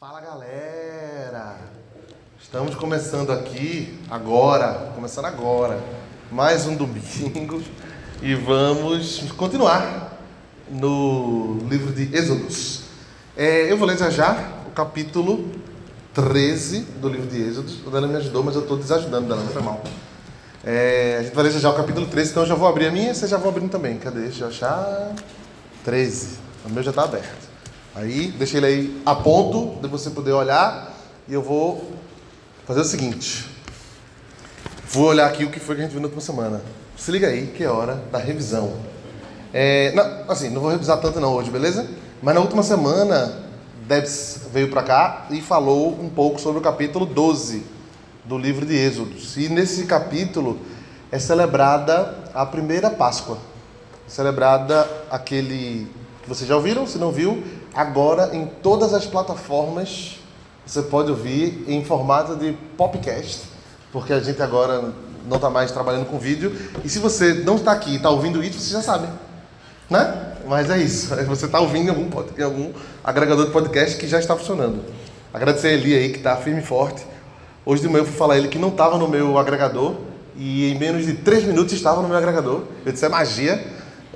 Fala galera! Estamos começando aqui agora, começando agora, mais um domingo e vamos continuar no livro de Êxodos. É, eu vou ler já já o capítulo 13 do livro de Êxodos. A Dana me ajudou, mas eu estou desajudando, Dana, não foi mal. É, a gente vai ler já já o capítulo 13, então eu já vou abrir a minha e vocês já vão abrindo também. Cadê? Deixa eu achar. 13. O meu já está aberto. Aí, deixa ele aí a ponto de você poder olhar e eu vou fazer o seguinte. Vou olhar aqui o que foi que a gente viu na última semana. Se liga aí que é hora da revisão. É, não, assim, não vou revisar tanto não hoje, beleza? Mas na última semana, Debs veio para cá e falou um pouco sobre o capítulo 12 do livro de Êxodos. E nesse capítulo é celebrada a primeira Páscoa. Celebrada aquele que vocês já ouviram, se não viu, agora em todas as plataformas você pode ouvir em formato de podcast, porque a gente agora não está mais trabalhando com vídeo. E se você não está aqui e está ouvindo isso, você já sabe, né? Mas é isso. Você está ouvindo em algum, em algum agregador de podcast que já está funcionando. Agradecer a Eli aí que está firme e forte. Hoje de manhã eu fui falar a ele que não estava no meu agregador e em menos de 3 minutos estava no meu agregador. Eu disse, é magia.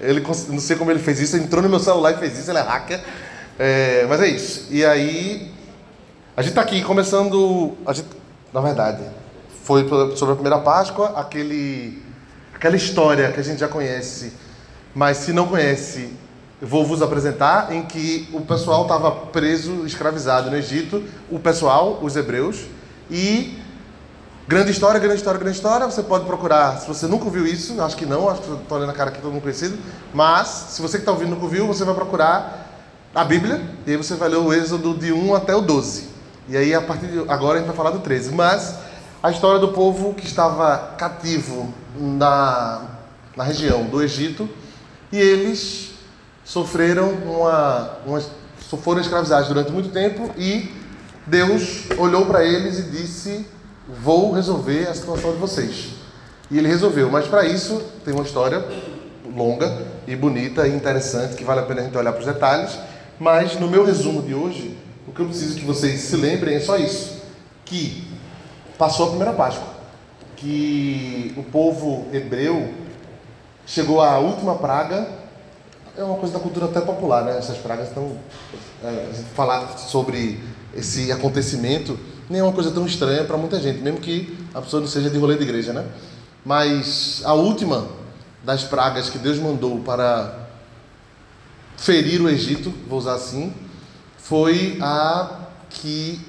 Ele, não sei como ele fez isso, entrou no meu celular e fez isso, ele é hacker. É, mas é isso. E aí, a gente está aqui começando. A gente, na verdade, foi sobre a primeira Páscoa, aquele, aquela história que a gente já conhece, mas se não conhece, vou vos apresentar, em que o pessoal estava preso, escravizado no Egito, o pessoal, os hebreus, e grande história, grande história, grande história. Você pode procurar, se você nunca ouviu isso, acho que não, acho que estou olhando a cara aqui todo mundo conhecido, mas se você que está ouvindo nunca ouviu, você vai procurar a Bíblia, e aí você vai ler o Êxodo de 1 até o 12. E aí, a partir de agora, a gente vai falar do 13. Mas a história do povo que estava cativo na, na região do Egito, e eles sofreram uma, uma foram escravizados durante muito tempo e Deus olhou para eles e disse: Vou resolver a situação de vocês. E ele resolveu, mas para isso tem uma história longa e bonita e interessante que vale a pena a gente olhar para os detalhes. Mas no meu resumo de hoje, o que eu preciso que vocês se lembrem é só isso: que passou a primeira Páscoa, que o povo hebreu chegou à última praga. É uma coisa da cultura até popular, né? Essas pragas estão. É, falar sobre esse acontecimento nem é uma coisa tão estranha para muita gente, mesmo que a pessoa não seja de rolê de igreja, né? Mas a última das pragas que Deus mandou para ferir o Egito, vou usar assim, foi a que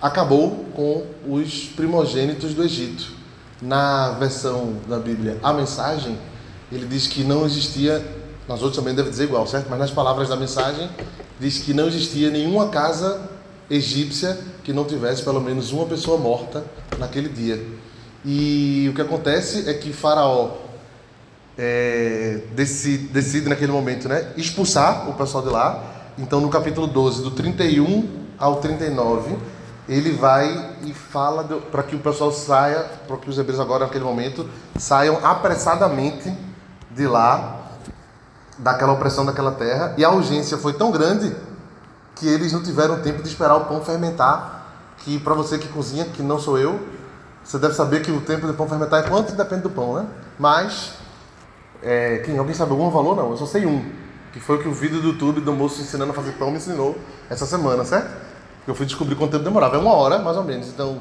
acabou com os primogênitos do Egito. Na versão da Bíblia, a mensagem, ele diz que não existia, nas outras também deve dizer igual, certo? Mas nas palavras da mensagem, diz que não existia nenhuma casa egípcia que não tivesse pelo menos uma pessoa morta naquele dia. E o que acontece é que Faraó é, decide, decide naquele momento né, expulsar o pessoal de lá. Então, no capítulo 12, do 31 ao 39, ele vai e fala para que o pessoal saia, para que os hebreus agora, naquele momento, saiam apressadamente de lá, daquela opressão daquela terra. E a urgência foi tão grande que eles não tiveram tempo de esperar o pão fermentar. Que para você que cozinha, que não sou eu, você deve saber que o tempo do pão fermentar é quanto depende do pão, né? Mas é, quem, alguém sabe algum valor? Não, eu só sei um. Que foi o que o vídeo do YouTube do moço ensinando a fazer pão me ensinou essa semana, certo? Eu fui descobrir quanto tempo demorava. É uma hora, mais ou menos. Então,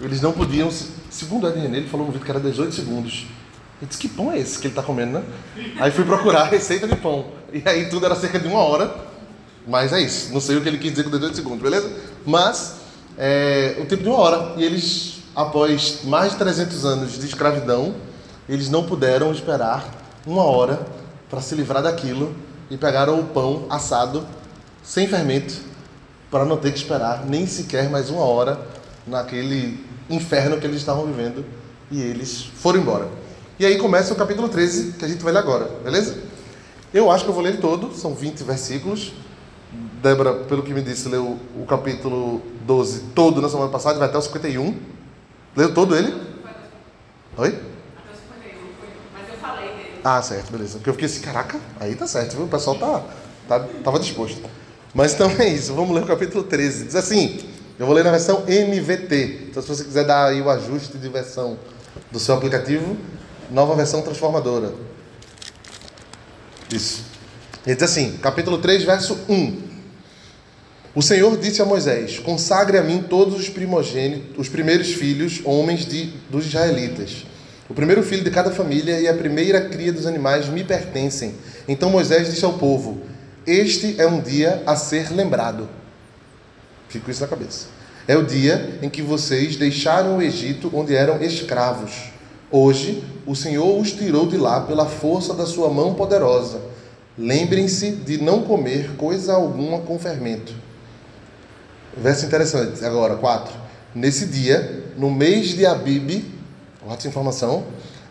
eles não podiam. Segundo a René, ele falou no vídeo que era 18 segundos. Eu disse, que pão é esse que ele está comendo, né? Aí fui procurar a receita de pão. E aí tudo era cerca de uma hora. Mas é isso. Não sei o que ele quis dizer com 18 segundos, beleza? Mas, é, o tempo de uma hora. E eles, após mais de 300 anos de escravidão, eles não puderam esperar uma hora para se livrar daquilo e pegaram o pão assado sem fermento para não ter que esperar nem sequer mais uma hora naquele inferno que eles estavam vivendo e eles foram embora. E aí começa o capítulo 13 que a gente vai ler agora, beleza? Eu acho que eu vou ler todo, são 20 versículos. Débora, pelo que me disse, leu o capítulo 12 todo na semana passada, vai até o 51. Leu todo ele? Oi? Ah, certo, beleza. Porque eu fiquei assim, caraca, aí tá certo, viu? O pessoal tá, tá, tava disposto. Mas então é isso, vamos ler o capítulo 13. Diz assim, eu vou ler na versão NVT. Então se você quiser dar aí o ajuste de versão do seu aplicativo, nova versão transformadora. Isso. Ele diz assim, capítulo 3, verso 1. O Senhor disse a Moisés: Consagre a mim todos os primogênitos, os primeiros filhos, homens de, dos israelitas. O primeiro filho de cada família e a primeira cria dos animais me pertencem. Então Moisés disse ao povo: Este é um dia a ser lembrado. Fico isso na cabeça. É o dia em que vocês deixaram o Egito, onde eram escravos. Hoje, o Senhor os tirou de lá pela força da sua mão poderosa. Lembrem-se de não comer coisa alguma com fermento Verso interessante, agora, 4. Nesse dia, no mês de Guarda essa informação,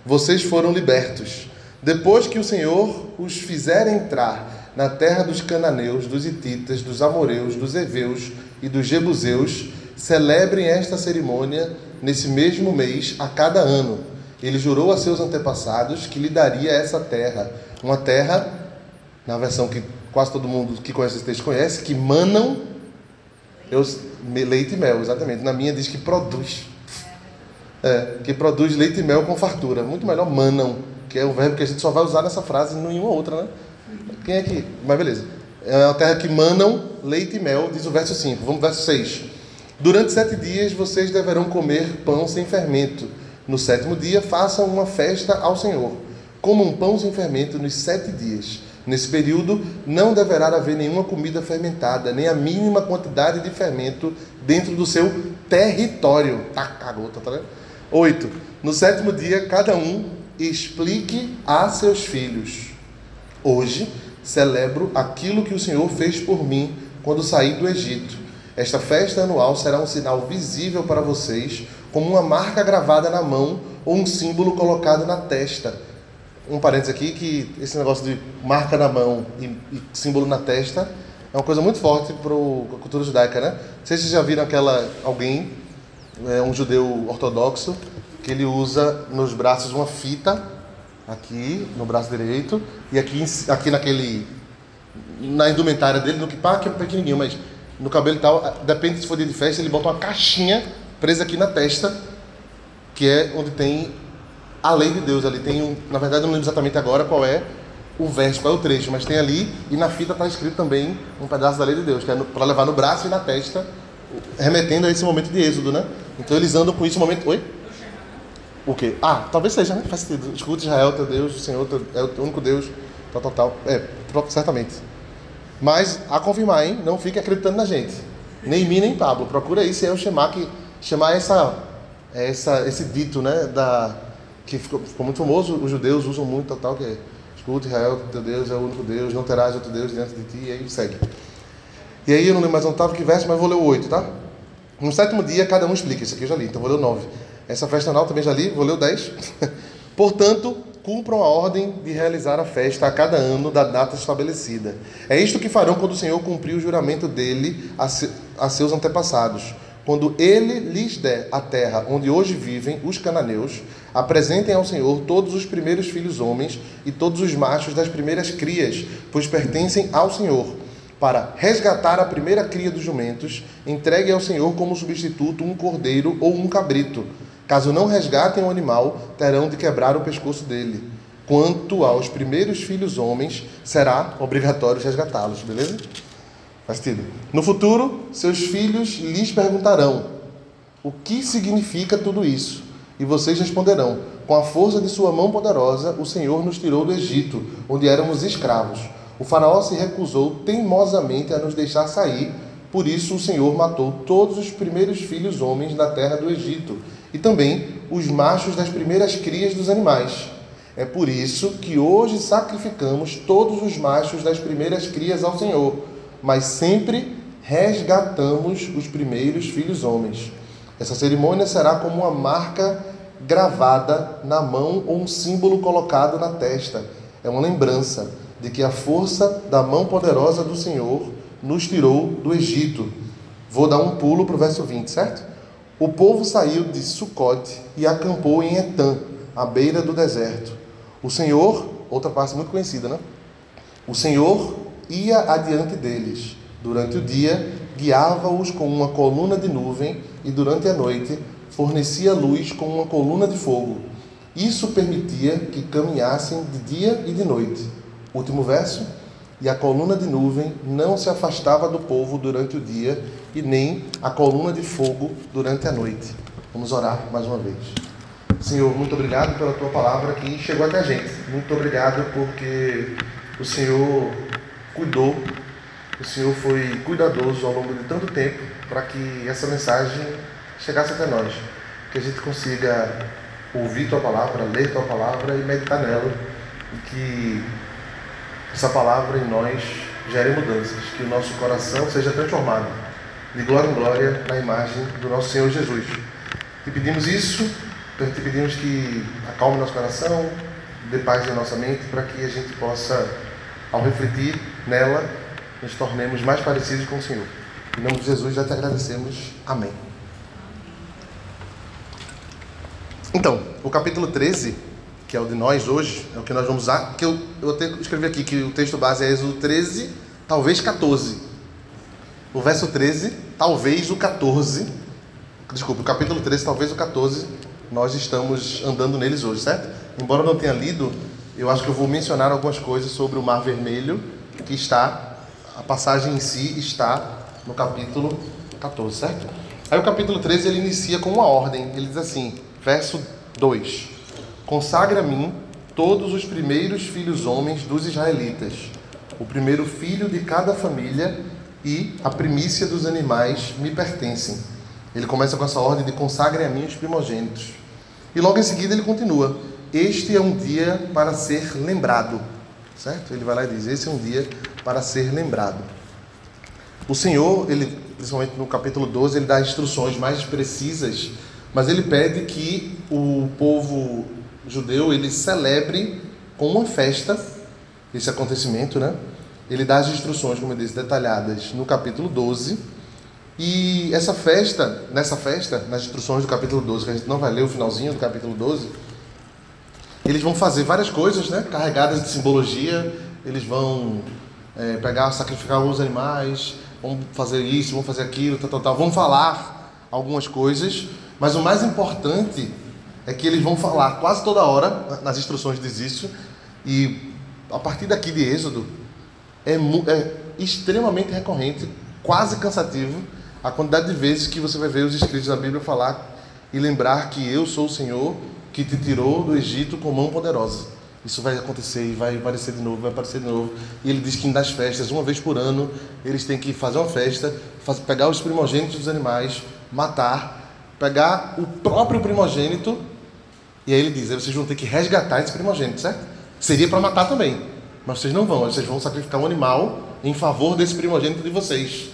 vocês foram libertos. Depois que o Senhor os fizer entrar na terra dos cananeus, dos hititas, dos amoreus, dos heveus e dos jebuseus, celebrem esta cerimônia nesse mesmo mês a cada ano. Ele jurou a seus antepassados que lhe daria essa terra, uma terra, na versão que quase todo mundo que conhece esse texto conhece, que manam eu, leite e mel, exatamente. Na minha diz que produz. É, que produz leite e mel com fartura. Muito melhor manam, que é um verbo que a gente só vai usar nessa frase e nenhuma outra, né? Quem é que. Mas beleza. É uma terra que manam leite e mel, diz o verso 5. Vamos verso 6. Durante sete dias vocês deverão comer pão sem fermento. No sétimo dia, façam uma festa ao Senhor. Comam pão sem fermento nos sete dias. Nesse período, não deverá haver nenhuma comida fermentada, nem a mínima quantidade de fermento dentro do seu território. Tá, cagota, tá vendo? Oito. No sétimo dia, cada um explique a seus filhos. Hoje celebro aquilo que o Senhor fez por mim quando saí do Egito. Esta festa anual será um sinal visível para vocês, como uma marca gravada na mão ou um símbolo colocado na testa um parênteses aqui, que esse negócio de marca na mão e, e símbolo na testa é uma coisa muito forte para a cultura judaica, né? Vocês já viram aquela, alguém, é, um judeu ortodoxo, que ele usa nos braços uma fita, aqui no braço direito, e aqui, aqui naquele, na indumentária dele, no que que é pequenininho, mas no cabelo e tal, depende se for dia de festa, ele bota uma caixinha presa aqui na testa, que é onde tem a lei de Deus ali. Tem um, na verdade, eu não lembro exatamente agora qual é o verso, qual é o trecho, mas tem ali, e na fita está escrito também um pedaço da lei de Deus, que é para levar no braço e na testa, remetendo a esse momento de êxodo, né? Então eles andam com isso momento. Oi? O quê? Ah, talvez seja, né? Faz sentido. Escuta Israel, teu Deus, o Senhor teu, é o único Deus, tal, tal, tal. É, certamente. Mas, a confirmar, hein? Não fique acreditando na gente. Nem mim, nem Pablo. Procura aí se o chamar que chamar essa, essa, esse dito, né? Da, que ficou, ficou, muito famoso, os judeus usam muito tal, tal que é escuta Israel, teu Deus é o único Deus, não terás outro Deus diante de ti, e aí segue. E aí eu não lembro mais onde estava que verso, mas vou ler o 8, tá? No sétimo dia, cada um explica, isso aqui eu já li, então vou ler o 9. Essa festa anual também já li, vou ler o 10. Portanto, cumpram a ordem de realizar a festa a cada ano da data estabelecida. É isto que farão quando o Senhor cumprir o juramento dele a, se, a seus antepassados quando ele lhes der a terra onde hoje vivem os cananeus, apresentem ao Senhor todos os primeiros filhos homens e todos os machos das primeiras crias, pois pertencem ao Senhor. Para resgatar a primeira cria dos jumentos, entregue ao Senhor como substituto um cordeiro ou um cabrito. Caso não resgatem o animal, terão de quebrar o pescoço dele. Quanto aos primeiros filhos homens, será obrigatório resgatá-los, beleza? Faz sentido. No futuro, seus filhos lhes perguntarão: O que significa tudo isso? E vocês responderão: Com a força de sua mão poderosa, o Senhor nos tirou do Egito, onde éramos escravos. O Faraó se recusou teimosamente a nos deixar sair, por isso o Senhor matou todos os primeiros filhos homens na terra do Egito, e também os machos das primeiras crias dos animais. É por isso que hoje sacrificamos todos os machos das primeiras crias ao Senhor mas sempre resgatamos os primeiros filhos homens. Essa cerimônia será como uma marca gravada na mão ou um símbolo colocado na testa. É uma lembrança de que a força da mão poderosa do Senhor nos tirou do Egito. Vou dar um pulo para o verso 20, certo? O povo saiu de Sucote e acampou em Etã, à beira do deserto. O Senhor, outra parte muito conhecida, né? O Senhor ia adiante deles, Durante o dia, guiava-os com uma coluna de nuvem e durante a noite fornecia luz com uma coluna de fogo. Isso permitia que caminhassem de dia e de noite. Último verso. E a coluna de nuvem não se afastava do povo durante o dia e nem a coluna de fogo durante a noite. Vamos orar mais uma vez. Senhor, muito obrigado pela tua palavra que chegou até a gente. Muito obrigado porque o Senhor cuidou, o Senhor foi cuidadoso ao longo de tanto tempo para que essa mensagem chegasse até nós. Que a gente consiga ouvir tua palavra, ler tua palavra e meditar nela. E que essa palavra em nós gere mudanças, que o nosso coração seja transformado de glória em glória na imagem do nosso Senhor Jesus. E pedimos isso então te pedimos que acalme nosso coração, dê paz na nossa mente, para que a gente possa, ao refletir nela, nos tornemos mais parecidos com o Senhor. Em nome de Jesus, já te agradecemos. Amém. Então, o capítulo 13, que é o de nós hoje, é o que nós vamos usar, que eu, eu até escrevi aqui que o texto base é Êxodo 13, talvez 14. O verso 13, talvez o 14. Desculpa, o capítulo 13, talvez o 14 nós estamos andando neles hoje, certo? Embora eu não tenha lido, eu acho que eu vou mencionar algumas coisas sobre o Mar Vermelho, que está, a passagem em si está no capítulo 14, certo? Aí o capítulo 13 ele inicia com uma ordem, ele diz assim, verso 2: Consagra a mim todos os primeiros filhos homens dos israelitas, o primeiro filho de cada família e a primícia dos animais me pertencem ele começa com essa ordem de consagre a mim os primogênitos. E logo em seguida ele continua: Este é um dia para ser lembrado. Certo? Ele vai lá e diz: Esse é um dia para ser lembrado. O Senhor, ele, principalmente no capítulo 12, ele dá instruções mais precisas, mas ele pede que o povo judeu ele celebre com uma festa esse acontecimento, né? Ele dá as instruções, como eu disse, detalhadas no capítulo 12 e essa festa, nessa festa, nas instruções do capítulo 12, que a gente não vai ler o finalzinho do capítulo 12, eles vão fazer várias coisas, né, carregadas de simbologia. Eles vão é, pegar, sacrificar alguns animais, vão fazer isso, vão fazer aquilo, tal, tal, tal. Vão falar algumas coisas, mas o mais importante é que eles vão falar quase toda hora, nas instruções diz isso, e a partir daqui de Êxodo, é, é extremamente recorrente, quase cansativo, a quantidade de vezes que você vai ver os escritos da Bíblia falar e lembrar que eu sou o Senhor que te tirou do Egito com mão poderosa. Isso vai acontecer e vai aparecer de novo, vai aparecer de novo. E ele diz que nas festas, uma vez por ano, eles têm que fazer uma festa, pegar os primogênitos dos animais, matar, pegar o próprio primogênito, e aí ele diz: aí vocês vão ter que resgatar esse primogênito, certo? Seria para matar também, mas vocês não vão, vocês vão sacrificar um animal em favor desse primogênito de vocês.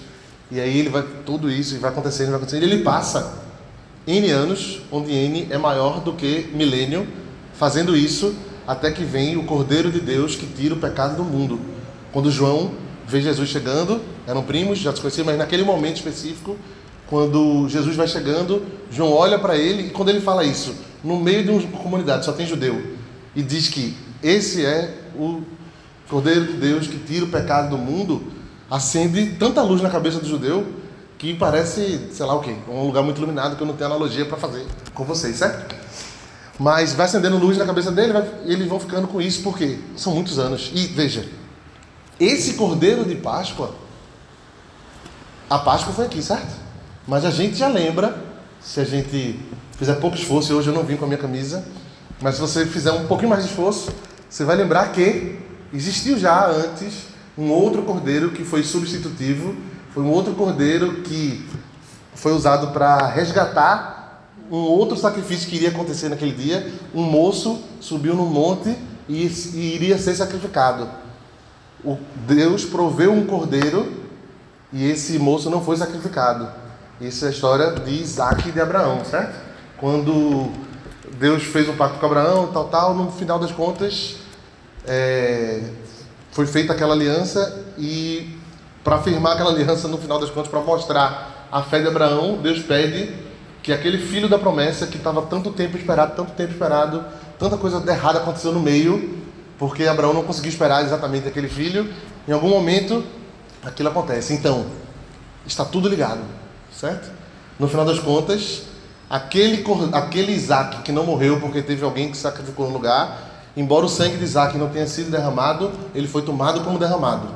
E aí ele vai tudo isso e vai acontecendo, vai acontecendo. Ele passa N anos, onde N é maior do que milênio, fazendo isso até que vem o Cordeiro de Deus que tira o pecado do mundo. Quando João vê Jesus chegando, eram primos, já se conheciam, mas naquele momento específico, quando Jesus vai chegando, João olha para ele e quando ele fala isso, no meio de uma comunidade só tem judeu, e diz que esse é o Cordeiro de Deus que tira o pecado do mundo, acende tanta luz na cabeça do judeu que parece, sei lá o quê, um lugar muito iluminado que eu não tenho analogia para fazer com vocês, certo? Mas vai acendendo luz na cabeça dele vai, eles vão ficando com isso porque são muitos anos. E veja, esse cordeiro de Páscoa, a Páscoa foi aqui, certo? Mas a gente já lembra, se a gente fizer pouco esforço, e hoje eu não vim com a minha camisa, mas se você fizer um pouquinho mais de esforço, você vai lembrar que existiu já antes um outro cordeiro que foi substitutivo, foi um outro cordeiro que foi usado para resgatar um outro sacrifício que iria acontecer naquele dia. Um moço subiu no monte e, e iria ser sacrificado. O Deus proveu um cordeiro e esse moço não foi sacrificado. Isso é a história de Isaac e de Abraão, certo? Quando Deus fez um pacto com Abraão, tal, tal, no final das contas, é, foi feita aquela aliança e para firmar aquela aliança no final das contas, para mostrar a fé de Abraão, Deus pede que aquele filho da promessa que estava tanto tempo esperado, tanto tempo esperado, tanta coisa errada aconteceu no meio, porque Abraão não conseguiu esperar exatamente aquele filho. Em algum momento, aquilo acontece. Então, está tudo ligado, certo? No final das contas, aquele, aquele Isaac que não morreu porque teve alguém que sacrificou no lugar, embora o sangue de Isaac não tenha sido derramado, ele foi tomado como derramado.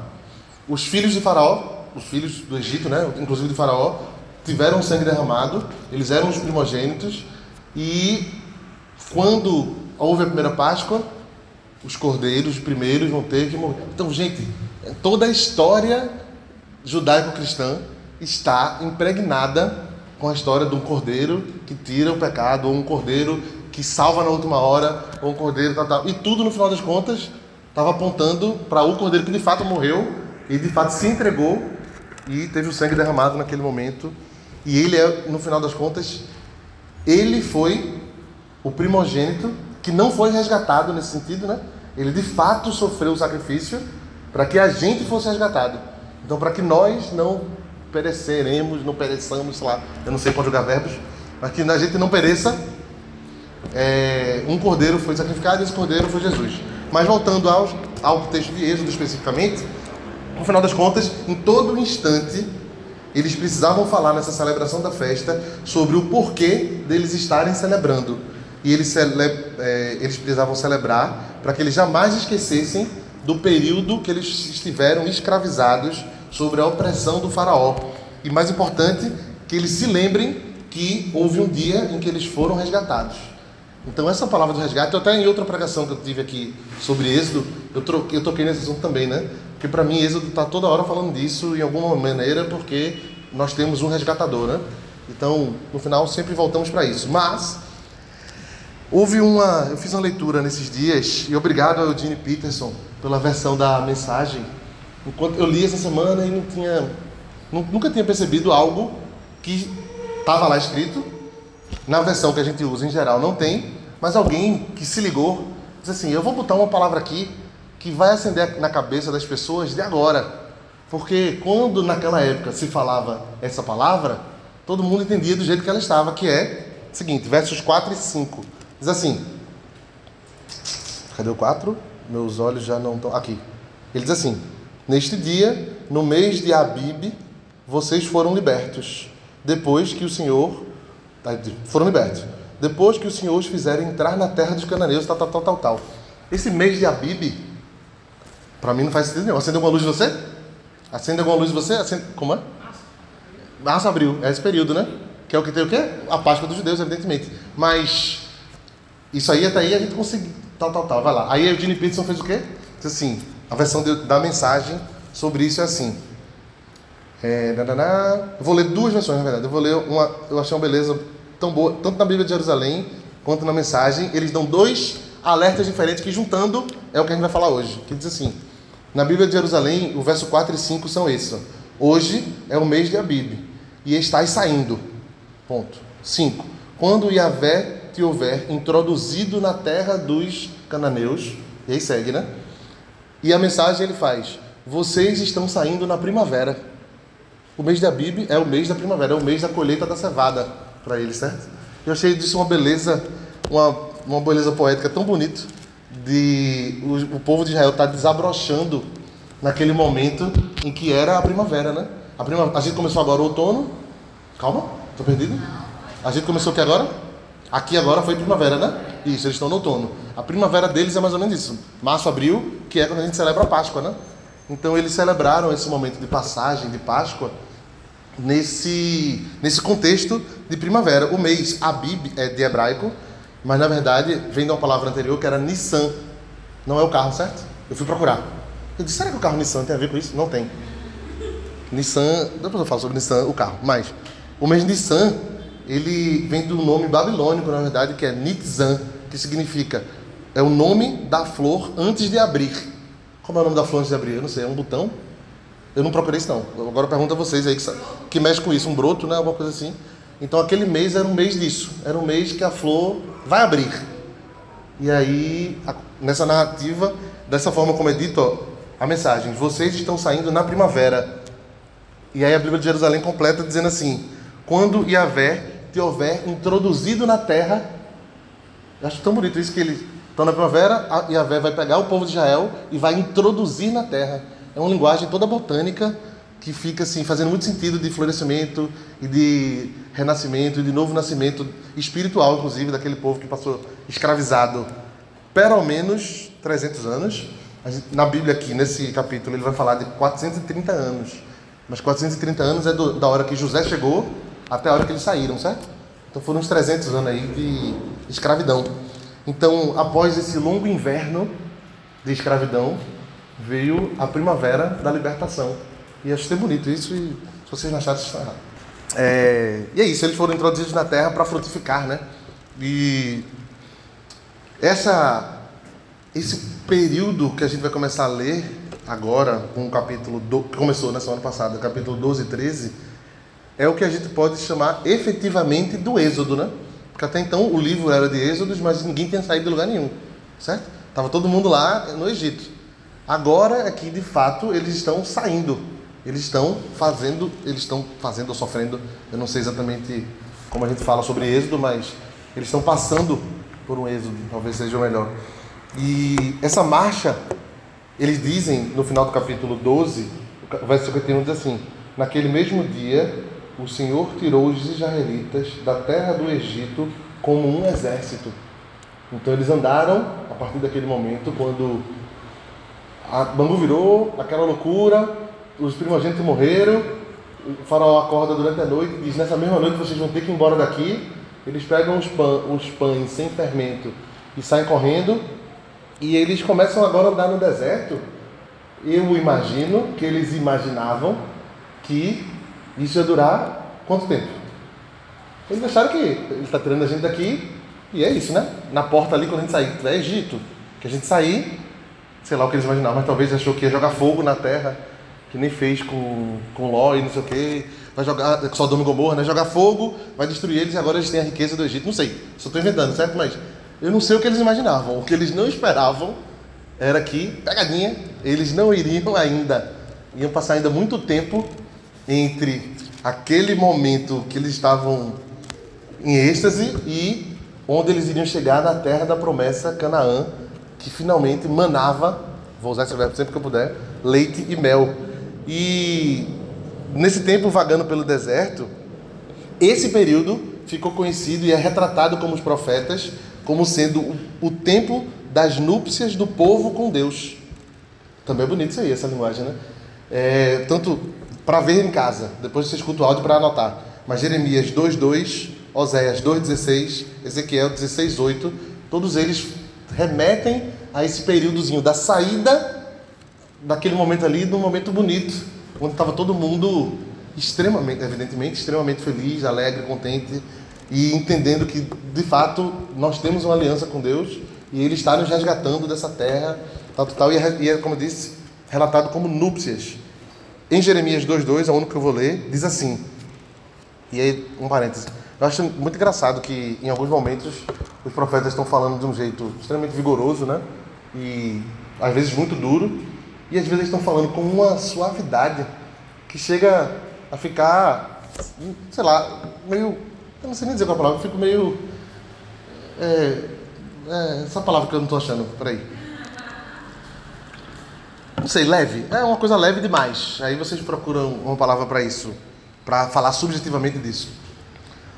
Os filhos de Faraó, os filhos do Egito, né, inclusive de Faraó, tiveram sangue derramado, eles eram os primogênitos, e quando houve a primeira Páscoa, os cordeiros primeiros vão ter que morrer. Então, gente, toda a história judaico-cristã está impregnada com a história de um cordeiro que tira o pecado, ou um cordeiro que salva na última hora, ou um cordeiro tal, tal. E tudo, no final das contas, estava apontando para o cordeiro que de fato morreu e de fato se entregou e teve o sangue derramado naquele momento. E ele é, no final das contas, ele foi o primogênito que não foi resgatado nesse sentido, né? Ele de fato sofreu o sacrifício para que a gente fosse resgatado. Então, para que nós não pereceremos, não pereçamos, sei lá, eu não sei conjugar verbos, mas que a gente não pereça, é, um cordeiro foi sacrificado e esse cordeiro foi Jesus. Mas voltando ao, ao texto de Êxodo especificamente, no final das contas, em todo instante, eles precisavam falar nessa celebração da festa sobre o porquê deles estarem celebrando. E eles, cele é, eles precisavam celebrar para que eles jamais esquecessem do período que eles estiveram escravizados sobre a opressão do faraó. E mais importante, que eles se lembrem que houve um dia em que eles foram resgatados. Então essa palavra do resgate, até em outra pregação que eu tive aqui sobre Êxodo, eu, troquei, eu toquei nesse assunto também, né? Porque para mim Êxodo está toda hora falando disso em alguma maneira, porque nós temos um resgatador, né? Então, no final, sempre voltamos para isso. Mas, houve uma. Eu fiz uma leitura nesses dias, e obrigado ao Eugene Peterson pela versão da mensagem Enquanto eu li essa semana e não tinha, nunca tinha percebido algo que estava lá escrito. Na versão que a gente usa em geral não tem, mas alguém que se ligou diz assim: Eu vou botar uma palavra aqui que vai acender na cabeça das pessoas de agora. Porque quando naquela época se falava essa palavra, todo mundo entendia do jeito que ela estava, que é o seguinte, versos 4 e 5. Diz assim: Cadê o 4? Meus olhos já não estão. Aqui. Ele diz assim: Neste dia, no mês de Abib, vocês foram libertos, depois que o Senhor. Foram libertos. Depois que o Senhor os fizer entrar na terra dos cananeus, tal, tal, tal, tal, tal. Esse mês de Abib, para mim não faz sentido nenhum. Acende alguma luz você? Acende alguma luz você? Acende... Como é? Março, abril. É esse período, né? Que é o que tem o quê? A Páscoa dos judeus, evidentemente. Mas isso aí até aí a gente conseguiu. Tal, tal, tal. Vai lá. Aí o Gene Peterson fez o quê? Disse assim: a versão de, da mensagem sobre isso é assim. É, eu vou ler duas versões, na verdade. Eu vou ler uma. Eu achei uma beleza tão boa, tanto na Bíblia de Jerusalém quanto na mensagem. Eles dão dois alertas diferentes que, juntando, é o que a gente vai falar hoje. Que diz assim: Na Bíblia de Jerusalém, o verso 4 e 5 são esses. Hoje é o mês de Abib e estás saindo. Ponto. 5. Quando Yahvé te houver introduzido na terra dos cananeus. E aí segue, né? E a mensagem ele faz: vocês estão saindo na primavera. O mês de Abib é o mês da primavera, é o mês da colheita da cevada para eles, certo? Eu achei disso uma beleza, uma, uma beleza poética tão bonita de o, o povo de Israel estar tá desabrochando naquele momento em que era a primavera, né? A, prima, a gente começou agora o outono. Calma, tô perdido? A gente começou o que agora? Aqui agora foi primavera, né? Isso, eles estão no outono. A primavera deles é mais ou menos isso. Março, abril, que é quando a gente celebra a Páscoa, né? Então eles celebraram esse momento de passagem de Páscoa nesse, nesse contexto de primavera. O mês Abib é de hebraico, mas na verdade vem de uma palavra anterior que era Nissan. Não é o carro, certo? Eu fui procurar. Eu disse, será que o carro Nissan tem a ver com isso? Não tem. Nissan, depois eu falo sobre Nissan, o carro, mas o mês Nissan ele vem do nome babilônico, na verdade, que é Nitzan, que significa é o nome da flor antes de abrir. Como é o nome da flor antes de abrir? Eu não sei, é um botão? Eu não procurei isso não. Agora pergunto a vocês aí que, que mexe com isso, um broto, né? Alguma coisa assim. Então aquele mês era um mês disso. Era um mês que a flor vai abrir. E aí, nessa narrativa, dessa forma como é dito, ó, a mensagem: vocês estão saindo na primavera. E aí a Bíblia de Jerusalém completa dizendo assim: quando Yahvé te houver introduzido na terra. Eu acho tão bonito isso que ele. Então, na primavera, Yahvé vai pegar o povo de Israel e vai introduzir na terra. É uma linguagem toda botânica que fica assim fazendo muito sentido de florescimento e de renascimento e de novo nascimento espiritual, inclusive, daquele povo que passou escravizado pelo menos 300 anos. Na Bíblia aqui, nesse capítulo, ele vai falar de 430 anos. Mas 430 anos é do, da hora que José chegou até a hora que eles saíram, certo? Então foram uns 300 anos aí de escravidão. Então, após esse longo inverno de escravidão, veio a primavera da libertação. E acho é bonito isso, e se vocês não acharem, está errado. É, e é isso, eles foram introduzidos na terra para frutificar, né? E essa, esse período que a gente vai começar a ler agora, com o capítulo do, que começou na semana passada, capítulo 12 e 13, é o que a gente pode chamar efetivamente do Êxodo, né? Porque até então o livro era de Êxodos, mas ninguém tinha saído de lugar nenhum, certo? Tava todo mundo lá no Egito. Agora é que de fato eles estão saindo eles estão fazendo, eles estão fazendo ou sofrendo, eu não sei exatamente como a gente fala sobre êxodo, mas eles estão passando por um êxodo, talvez seja o melhor. E essa marcha, eles dizem no final do capítulo 12, o verso 51 diz assim: Naquele mesmo dia, o Senhor tirou os israelitas da terra do Egito como um exército. Então eles andaram a partir daquele momento, quando a bambu virou, aquela loucura, os primogênitos morreram, o faraó acorda durante a noite e diz: Nessa mesma noite vocês vão ter que ir embora daqui. Eles pegam os, os pães sem fermento e saem correndo. E eles começam agora a andar no deserto. Eu imagino que eles imaginavam que isso ia durar quanto tempo? Eles acharam que ele está tirando a gente daqui e é isso, né? Na porta ali, quando a gente sair, é Egito. Que a gente sair, sei lá o que eles imaginavam, mas talvez achou que ia jogar fogo na terra que nem fez com, com Ló e não sei o quê. Vai jogar, só Sodoma e Gomorra, né? Jogar fogo, vai destruir eles e agora eles têm a riqueza do Egito. Não sei, só estou inventando, certo? Mas eu não sei o que eles imaginavam. O que eles não esperavam era que, pegadinha, eles não iriam ainda, iam passar ainda muito tempo entre aquele momento que eles estavam em êxtase e onde eles iriam chegar na terra da promessa Canaã, que finalmente manava, vou usar esse verbo sempre que eu puder, leite e mel. E nesse tempo vagando pelo deserto, esse período ficou conhecido e é retratado como os profetas como sendo o, tempo das núpcias do povo com Deus. Também é bonito isso aí, essa linguagem, né? É, tanto para ver em casa, depois você escuta o áudio para anotar. Mas Jeremias 2:2, Oséias 2:16, Ezequiel 16:8, todos eles remetem a esse períodozinho da saída daquele momento ali, num momento bonito, onde estava todo mundo extremamente, evidentemente, extremamente feliz, alegre, contente e entendendo que, de fato, nós temos uma aliança com Deus e Ele está nos resgatando dessa terra, tal, tal, e é, é como eu disse, relatado como núpcias. Em Jeremias 2,2, é o único que eu vou ler, diz assim, e aí, um parêntese, eu acho muito engraçado que, em alguns momentos, os profetas estão falando de um jeito extremamente vigoroso, né? E, às vezes, muito duro, e às vezes estão falando com uma suavidade que chega a ficar, sei lá, meio. Eu não sei nem dizer qual a palavra, eu fico meio. É, é, essa palavra que eu não estou achando, peraí. Não sei, leve. É uma coisa leve demais. Aí vocês procuram uma palavra para isso, para falar subjetivamente disso.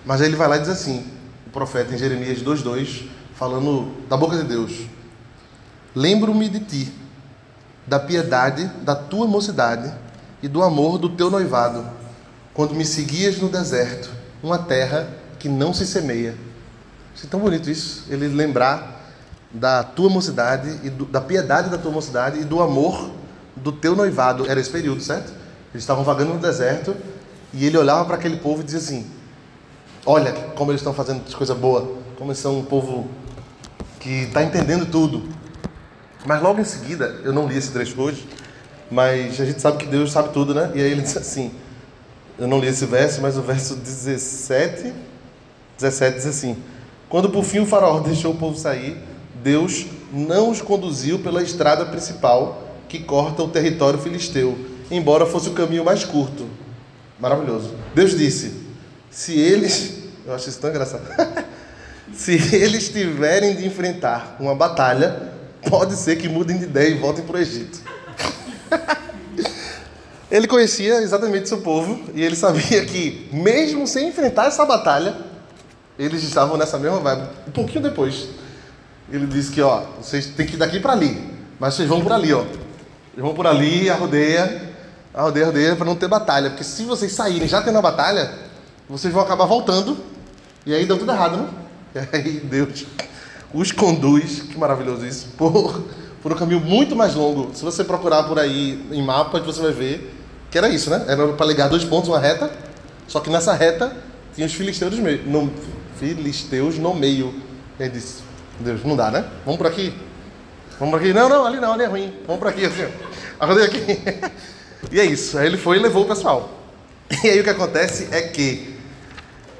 Mas aí ele vai lá e diz assim: o profeta em Jeremias 2,2, falando da boca de Deus: Lembro-me de ti da piedade da tua mocidade e do amor do teu noivado, quando me seguias no deserto, uma terra que não se semeia. É tão bonito isso, ele lembrar da tua mocidade e do, da piedade da tua mocidade e do amor do teu noivado. Era esse período, certo? Eles estavam vagando no deserto e ele olhava para aquele povo e dizia assim: Olha como eles estão fazendo coisa boa, como eles são um povo que está entendendo tudo. Mas logo em seguida, eu não li esse trecho hoje, mas a gente sabe que Deus sabe tudo, né? E aí ele diz assim: eu não li esse verso, mas o verso 17, 17 diz assim: Quando por fim o faraó deixou o povo sair, Deus não os conduziu pela estrada principal que corta o território filisteu, embora fosse o caminho mais curto. Maravilhoso. Deus disse: se eles. Eu acho isso tão engraçado. se eles tiverem de enfrentar uma batalha, pode ser que mudem de ideia e voltem para o Egito. Ele conhecia exatamente seu povo e ele sabia que, mesmo sem enfrentar essa batalha, eles estavam nessa mesma vibe. Um pouquinho depois, ele disse que, ó, vocês têm que ir daqui para ali, mas vocês vão por ali, ó. Eles vão por ali, a rodeia, a rodeia, a rodeia, para não ter batalha. Porque se vocês saírem já tendo a batalha, vocês vão acabar voltando e aí deu tudo errado, né? E aí Deus os conduz, que maravilhoso isso, por, por um caminho muito mais longo. Se você procurar por aí em mapas, você vai ver que era isso, né? Era para ligar dois pontos, uma reta, só que nessa reta tinha os filisteus no, filisteus no meio. Ele disse, Deus, não dá, né? Vamos por aqui. Vamos por aqui. Não, não, ali não, ali é ruim. Vamos por aqui, assim. Arrodei aqui. e é isso. Aí ele foi e levou o pessoal. E aí o que acontece é que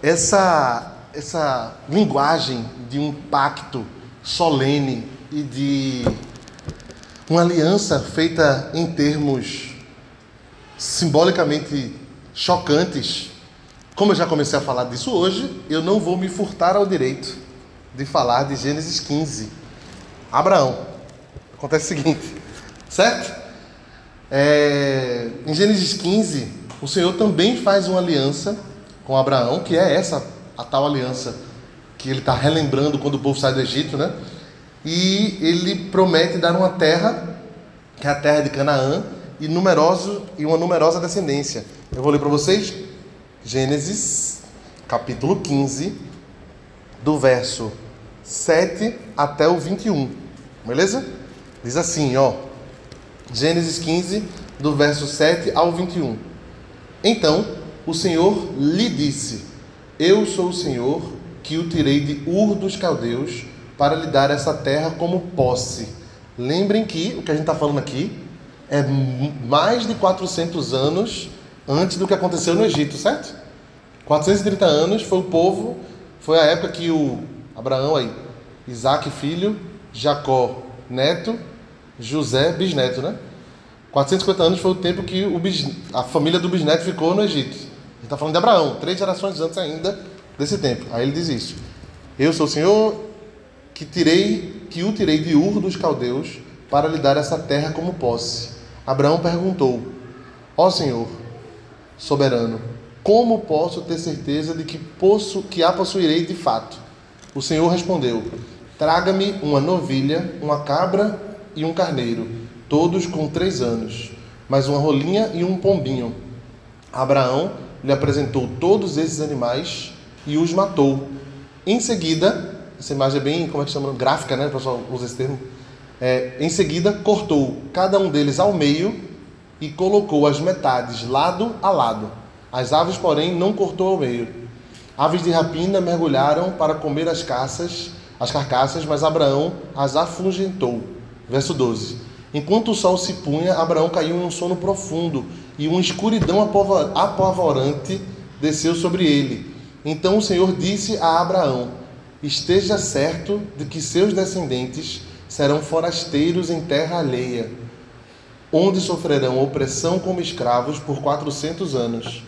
essa, essa linguagem de um pacto solene e de uma aliança feita em termos simbolicamente chocantes, como eu já comecei a falar disso hoje, eu não vou me furtar ao direito de falar de Gênesis 15. Abraão. Acontece o seguinte, certo? É, em Gênesis 15, o Senhor também faz uma aliança com Abraão, que é essa, a tal aliança que ele está relembrando quando o povo sai do Egito, né? E ele promete dar uma terra, que é a terra de Canaã, e, numeroso, e uma numerosa descendência. Eu vou ler para vocês Gênesis, capítulo 15, do verso 7 até o 21. Beleza? Diz assim, ó. Gênesis 15, do verso 7 ao 21. Então o Senhor lhe disse: Eu sou o Senhor que o tirei de Ur dos Caldeus para lhe dar essa terra como posse. Lembrem que o que a gente está falando aqui é mais de 400 anos antes do que aconteceu no Egito, certo? 430 anos foi o povo, foi a época que o Abraão aí, Isaac filho, Jacó neto, José bisneto, né? 450 anos foi o tempo que o bis, a família do bisneto ficou no Egito. Gente está falando de Abraão, três gerações antes ainda desse tempo. Aí ele diz isso: Eu sou o Senhor que tirei, que o tirei de Ur dos caldeus para lhe dar essa terra como posse. Abraão perguntou: Ó Senhor, soberano, como posso ter certeza de que posso que a possuirei de fato? O Senhor respondeu: Traga-me uma novilha, uma cabra e um carneiro, todos com três anos, mais uma rolinha e um pombinho. Abraão lhe apresentou todos esses animais e os matou. Em seguida, essa imagem é bem, como é que chama, gráfica, né? O pessoal usa esse termo. É, em seguida, cortou cada um deles ao meio e colocou as metades lado a lado. As aves, porém, não cortou ao meio. Aves de rapina mergulharam para comer as caças, as carcaças, mas Abraão as afugentou. Verso 12. Enquanto o sol se punha, Abraão caiu em um sono profundo e uma escuridão apavorante desceu sobre ele. Então o Senhor disse a Abraão: Esteja certo de que seus descendentes serão forasteiros em terra alheia, onde sofrerão opressão como escravos por quatrocentos anos.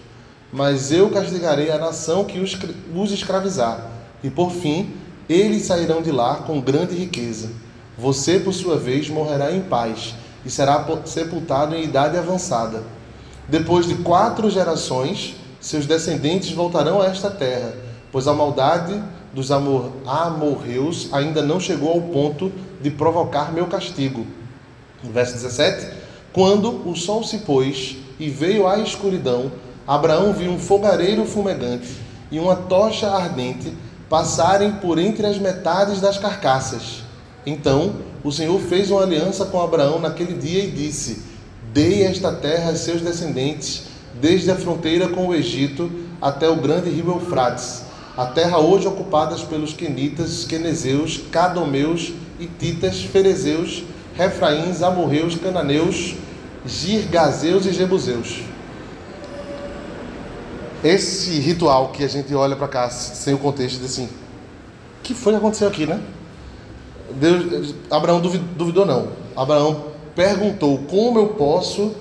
Mas eu castigarei a nação que os escravizar, e por fim eles sairão de lá com grande riqueza. Você, por sua vez, morrerá em paz e será sepultado em idade avançada. Depois de quatro gerações, seus descendentes voltarão a esta terra, pois a maldade dos amor amorreus ainda não chegou ao ponto de provocar meu castigo. Verso 17: Quando o sol se pôs e veio a escuridão, Abraão viu um fogareiro fumegante e uma tocha ardente passarem por entre as metades das carcaças. Então o Senhor fez uma aliança com Abraão naquele dia e disse: Dei esta terra a seus descendentes, desde a fronteira com o Egito até o grande rio Eufrates a terra hoje ocupada pelos quenitas, quenezeus, cadomeus, ititas, ferezeus, refraíns, amorreus, cananeus, girgazeus e jebuseus. Esse ritual que a gente olha para cá sem o contexto diz assim, que foi que aconteceu aqui, né? Deus, Abraão duvidou não. Abraão perguntou como eu posso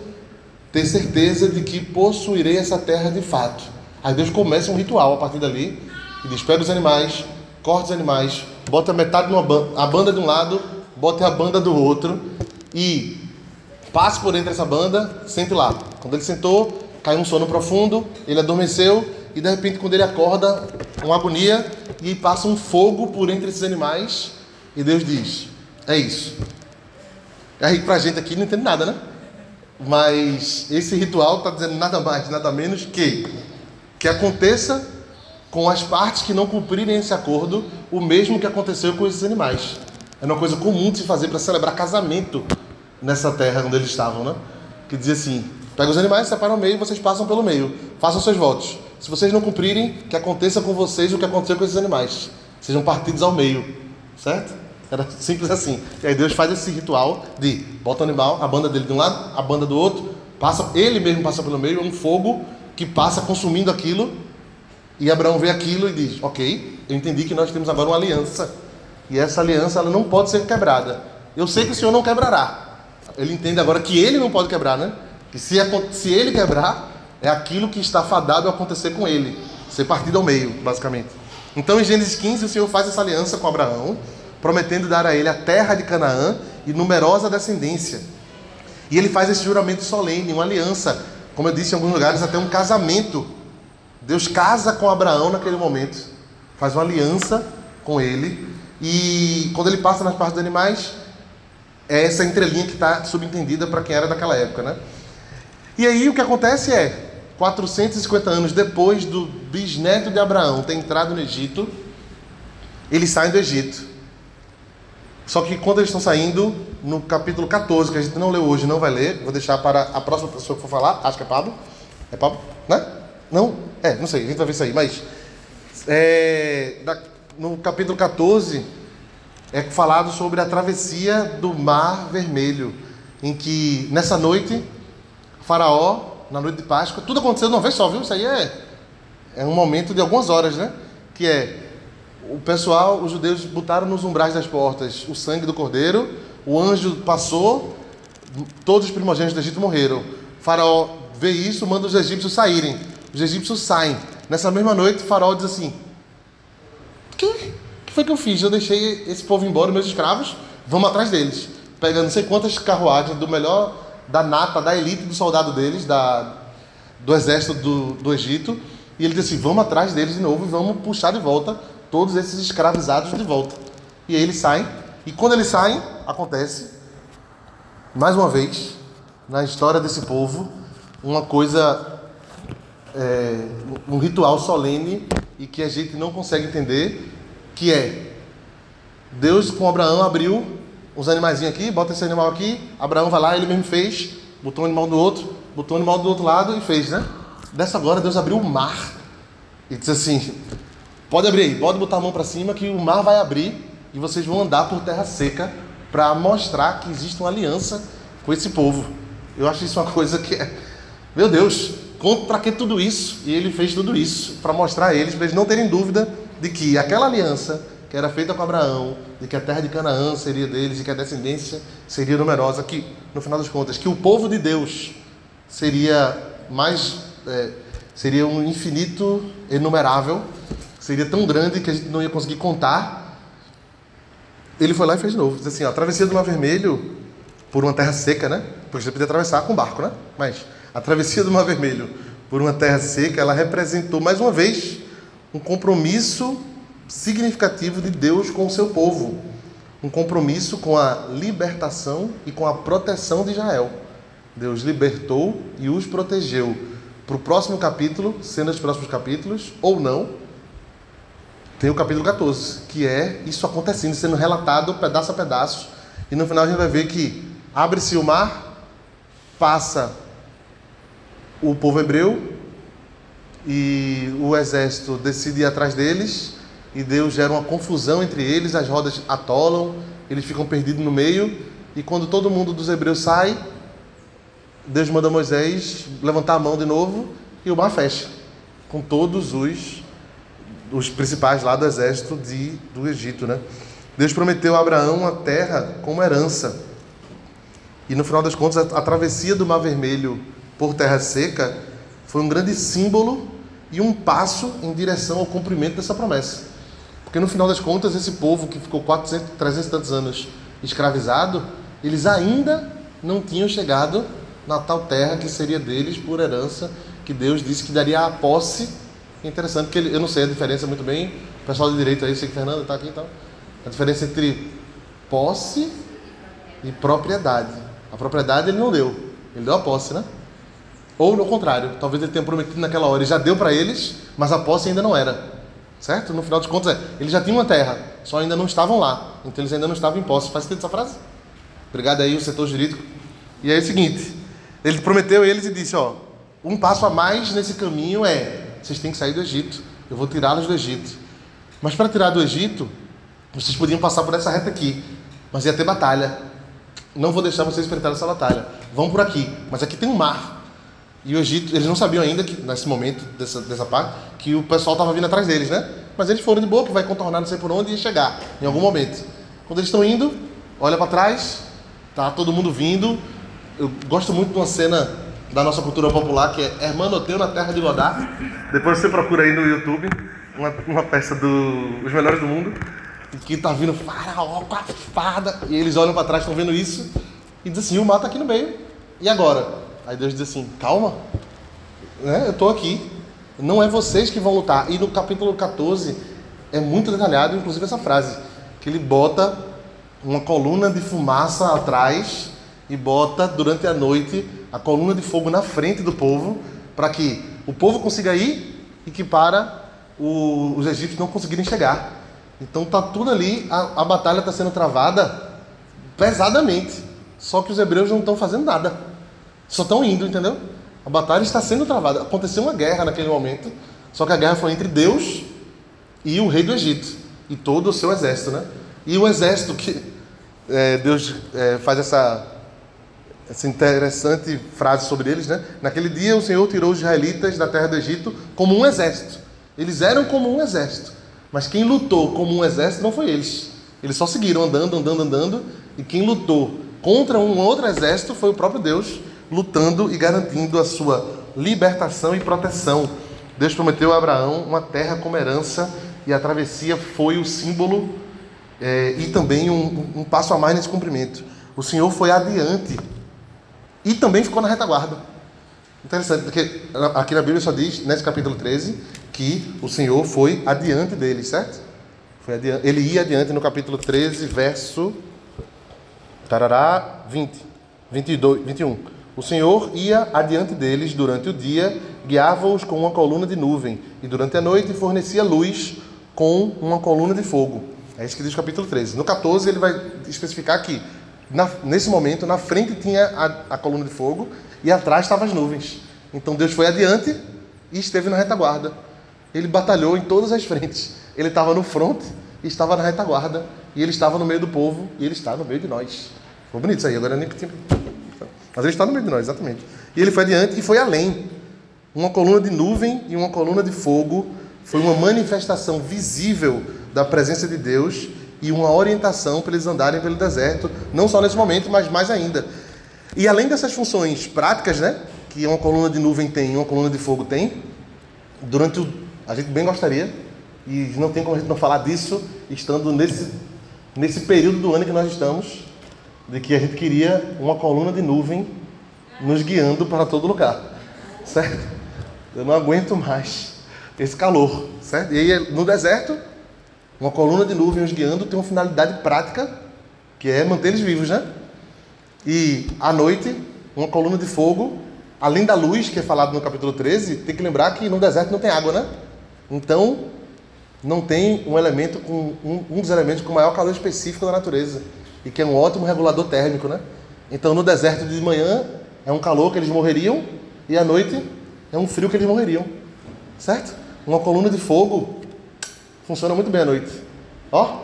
ter certeza de que possuirei essa terra de fato. Aí Deus começa um ritual a partir dali e diz: pega os animais, corta os animais, bota metade numa banda, a banda de um lado, bota a banda do outro e passe por entre essa banda, sente lá. Quando ele sentou, caiu um sono profundo, ele adormeceu e de repente quando ele acorda, uma agonia e passa um fogo por entre esses animais e Deus diz: "É isso". Aí pra gente aqui não entende nada, né? Mas esse ritual está dizendo nada mais, nada menos que que aconteça com as partes que não cumprirem esse acordo o mesmo que aconteceu com esses animais. É uma coisa comum de se fazer para celebrar casamento nessa terra onde eles estavam, né? Que dizia assim: pega os animais, separa o meio, vocês passam pelo meio, façam seus votos. Se vocês não cumprirem, que aconteça com vocês o que aconteceu com esses animais. Sejam partidos ao meio, certo? Era simples assim. E aí Deus faz esse ritual de bota o animal, a banda dele de um lado, a banda do outro, passa, ele mesmo passa pelo meio, um fogo que passa consumindo aquilo. E Abraão vê aquilo e diz: Ok, eu entendi que nós temos agora uma aliança. E essa aliança ela não pode ser quebrada. Eu sei que o Senhor não quebrará. Ele entende agora que ele não pode quebrar, né? Que se, se ele quebrar, é aquilo que está fadado a acontecer com ele. Ser partido ao meio, basicamente. Então, em Gênesis 15, o Senhor faz essa aliança com Abraão, prometendo dar a ele a terra de Canaã e numerosa descendência. E ele faz esse juramento solene, uma aliança, como eu disse em alguns lugares, até um casamento. Deus casa com Abraão naquele momento, faz uma aliança com ele, e quando ele passa nas partes dos animais, é essa entrelinha que está subentendida para quem era daquela época, né? E aí o que acontece é, 450 anos depois do bisneto de Abraão ter entrado no Egito, eles saem do Egito. Só que quando eles estão saindo, no capítulo 14, que a gente não leu hoje, não vai ler, vou deixar para a próxima pessoa que for falar, acho que é Pablo. É Pablo? Né? Não? É, não sei, a gente vai ver isso aí, mas. É, no capítulo 14, é falado sobre a travessia do Mar Vermelho, em que nessa noite, Faraó, na noite de Páscoa, tudo aconteceu de uma vez só, viu? Isso aí é, é um momento de algumas horas, né? Que é o pessoal, os judeus botaram nos umbrais das portas o sangue do cordeiro, o anjo passou, todos os primogênitos do Egito morreram. O faraó vê isso, manda os egípcios saírem. Os egípcios saem. Nessa mesma noite, o faraó diz assim: que que foi que eu fiz? Eu deixei esse povo embora, meus escravos, vamos atrás deles. Pegando não sei quantas carruagens do melhor, da nata, da elite do soldado deles, da, do exército do, do Egito. E ele disse assim: vamos atrás deles de novo e vamos puxar de volta todos esses escravizados de volta. E aí eles saem. E quando eles saem, acontece, mais uma vez, na história desse povo, uma coisa, é, um ritual solene e que a gente não consegue entender que é Deus com Abraão abriu os animaizinhos aqui, bota esse animal aqui, Abraão vai lá, ele mesmo fez, botou um animal do outro, botou um animal do outro lado e fez, né? Dessa agora Deus abriu o mar e disse assim: pode abrir aí, pode botar a mão para cima que o mar vai abrir e vocês vão andar por terra seca para mostrar que existe uma aliança com esse povo. Eu acho isso uma coisa que é, meu Deus, para que tudo isso? E ele fez tudo isso para mostrar a eles, para eles não terem dúvida de que aquela aliança que era feita com Abraão, de que a terra de Canaã seria deles e que a descendência seria numerosa, que no final das contas, que o povo de Deus seria mais, é, seria um infinito enumerável, seria tão grande que a gente não ia conseguir contar. Ele foi lá e fez de novo. Diz assim: ó, a travessia do Mar Vermelho por uma terra seca, né? Porque você podia atravessar com barco, né? Mas a travessia do Mar Vermelho por uma terra seca, ela representou mais uma vez um compromisso significativo de Deus com o seu povo, um compromisso com a libertação e com a proteção de Israel. Deus libertou e os protegeu. Para o próximo capítulo, sendo os próximos capítulos, ou não, tem o capítulo 14, que é isso acontecendo, sendo relatado pedaço a pedaço, e no final a gente vai ver que abre-se o mar, passa o povo hebreu, e o exército decide ir atrás deles e Deus gera uma confusão entre eles, as rodas atolam, eles ficam perdidos no meio e quando todo mundo dos hebreus sai, Deus manda Moisés levantar a mão de novo e o mar fecha com todos os os principais lá do exército de, do Egito, né? Deus prometeu a Abraão uma terra como herança. E no final das contas, a, a travessia do Mar Vermelho por terra seca foi um grande símbolo e um passo em direção ao cumprimento dessa promessa. Porque no final das contas, esse povo que ficou 400, 300 e tantos anos escravizado, eles ainda não tinham chegado na tal terra que seria deles por herança, que Deus disse que daria a posse. Interessante que eu não sei a diferença muito bem, o pessoal de direito aí, sei que Fernando está aqui então. A diferença entre posse e propriedade. A propriedade ele não deu, ele deu a posse, né? Ou no contrário, talvez ele tenha prometido naquela hora e já deu para eles, mas a posse ainda não era. Certo? No final dos contos, é, eles já tinham uma terra, só ainda não estavam lá. Então eles ainda não estavam em posse. Faz sentido essa frase? Obrigado aí, o setor jurídico. E aí é o seguinte: ele prometeu a eles e disse: Ó, um passo a mais nesse caminho é: vocês têm que sair do Egito. Eu vou tirá-los do Egito. Mas para tirar do Egito, vocês podiam passar por essa reta aqui, mas ia ter batalha. Não vou deixar vocês enfrentar essa batalha. Vão por aqui, mas aqui tem um mar. E o Egito, eles não sabiam ainda que nesse momento dessa, dessa parte que o pessoal estava vindo atrás deles, né? Mas eles foram de boa, que vai contornar não sei por onde e chegar em algum momento. Quando eles estão indo, olha para trás, tá todo mundo vindo. Eu gosto muito de uma cena da nossa cultura popular que é Hermanoteu na Terra de Godard. Depois você procura aí no YouTube uma, uma peça dos do, melhores do mundo que tá vindo faraó com a espada e eles olham para trás, estão vendo isso e dizem assim: o mar tá aqui no meio. E agora? Aí Deus diz assim: calma, né? eu estou aqui. Não é vocês que vão lutar. E no capítulo 14 é muito detalhado, inclusive essa frase, que ele bota uma coluna de fumaça atrás e bota durante a noite a coluna de fogo na frente do povo, para que o povo consiga ir e que para o, os egípcios não conseguirem chegar. Então tá tudo ali, a, a batalha está sendo travada pesadamente. Só que os hebreus não estão fazendo nada. Só estão indo, entendeu? A batalha está sendo travada. Aconteceu uma guerra naquele momento, só que a guerra foi entre Deus e o rei do Egito e todo o seu exército, né? E o exército que é, Deus é, faz essa, essa interessante frase sobre eles, né? Naquele dia o Senhor tirou os israelitas da terra do Egito como um exército. Eles eram como um exército, mas quem lutou como um exército não foi eles. Eles só seguiram andando, andando, andando, e quem lutou contra um outro exército foi o próprio Deus lutando e garantindo a sua libertação e proteção. Deus prometeu a Abraão uma terra como herança e a travessia foi o símbolo é, e também um, um, passo a mais nesse cumprimento. O Senhor foi adiante e também ficou na retaguarda. Interessante, porque aqui na Bíblia só diz, nesse capítulo 13, que o Senhor foi adiante deles, certo? Foi adiante, ele ia adiante no capítulo 13, verso tarará, 20, 22, 21. O Senhor ia adiante deles durante o dia, guiava-os com uma coluna de nuvem, e durante a noite fornecia luz com uma coluna de fogo. É isso que diz o capítulo 13. No 14, ele vai especificar que, na, nesse momento, na frente tinha a, a coluna de fogo e atrás estavam as nuvens. Então Deus foi adiante e esteve na retaguarda. Ele batalhou em todas as frentes. Ele estava no fronte e estava na retaguarda. E ele estava no meio do povo e ele está no meio de nós. Ficou bonito isso aí, agora nem tinha mas ele está no meio de nós, exatamente. E ele foi adiante e foi além. Uma coluna de nuvem e uma coluna de fogo foi uma manifestação visível da presença de Deus e uma orientação para eles andarem pelo deserto, não só nesse momento, mas mais ainda. E além dessas funções práticas, né, que uma coluna de nuvem tem e uma coluna de fogo tem, durante o a gente bem gostaria e não tem como a gente não falar disso estando nesse nesse período do ano que nós estamos, de que a gente queria uma coluna de nuvem nos guiando para todo lugar, certo? Eu não aguento mais esse calor, certo? E aí no deserto, uma coluna de nuvem nos guiando tem uma finalidade prática, que é manter eles vivos, né? E à noite, uma coluna de fogo, além da luz que é falado no capítulo 13, tem que lembrar que no deserto não tem água, né? Então, não tem um elemento com um, um dos elementos com maior calor específico da natureza e que é um ótimo regulador térmico, né? Então no deserto de manhã é um calor que eles morreriam e à noite é um frio que eles morreriam, certo? Uma coluna de fogo funciona muito bem à noite, ó,